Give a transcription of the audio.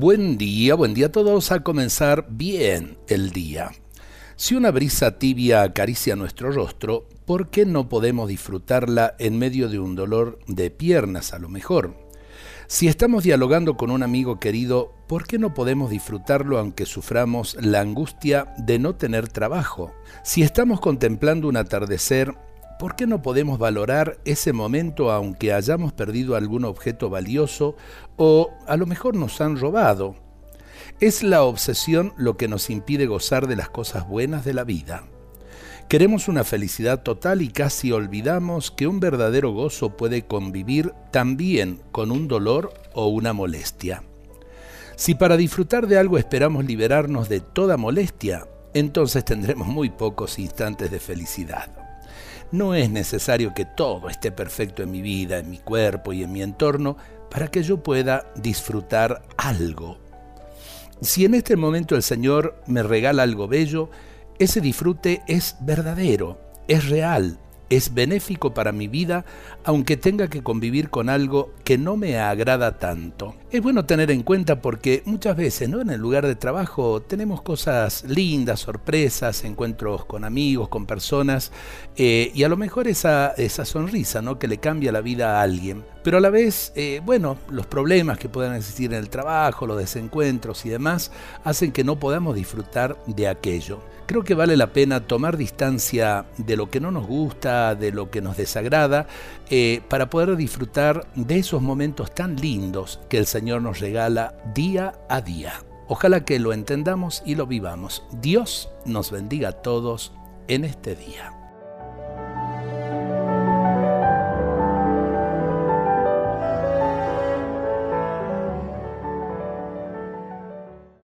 Buen día, buen día a todos a comenzar bien el día. Si una brisa tibia acaricia nuestro rostro, ¿por qué no podemos disfrutarla en medio de un dolor de piernas a lo mejor? Si estamos dialogando con un amigo querido, ¿por qué no podemos disfrutarlo aunque suframos la angustia de no tener trabajo? Si estamos contemplando un atardecer, ¿por qué no podemos valorar ese momento aunque hayamos perdido algún objeto valioso o a lo mejor nos han robado? Es la obsesión lo que nos impide gozar de las cosas buenas de la vida. Queremos una felicidad total y casi olvidamos que un verdadero gozo puede convivir también con un dolor o una molestia. Si para disfrutar de algo esperamos liberarnos de toda molestia, entonces tendremos muy pocos instantes de felicidad. No es necesario que todo esté perfecto en mi vida, en mi cuerpo y en mi entorno para que yo pueda disfrutar algo. Si en este momento el Señor me regala algo bello, ese disfrute es verdadero, es real, es benéfico para mi vida, aunque tenga que convivir con algo que no me agrada tanto. Es bueno tener en cuenta porque muchas veces, ¿no? En el lugar de trabajo tenemos cosas lindas, sorpresas, encuentros con amigos, con personas, eh, y a lo mejor esa, esa sonrisa, ¿no? Que le cambia la vida a alguien. Pero a la vez, eh, bueno, los problemas que puedan existir en el trabajo, los desencuentros y demás, hacen que no podamos disfrutar de aquello. Creo que vale la pena tomar distancia de lo que no nos gusta, de lo que nos desagrada, eh, para poder disfrutar de esos momentos tan lindos que el Señor nos regala día a día. Ojalá que lo entendamos y lo vivamos. Dios nos bendiga a todos en este día.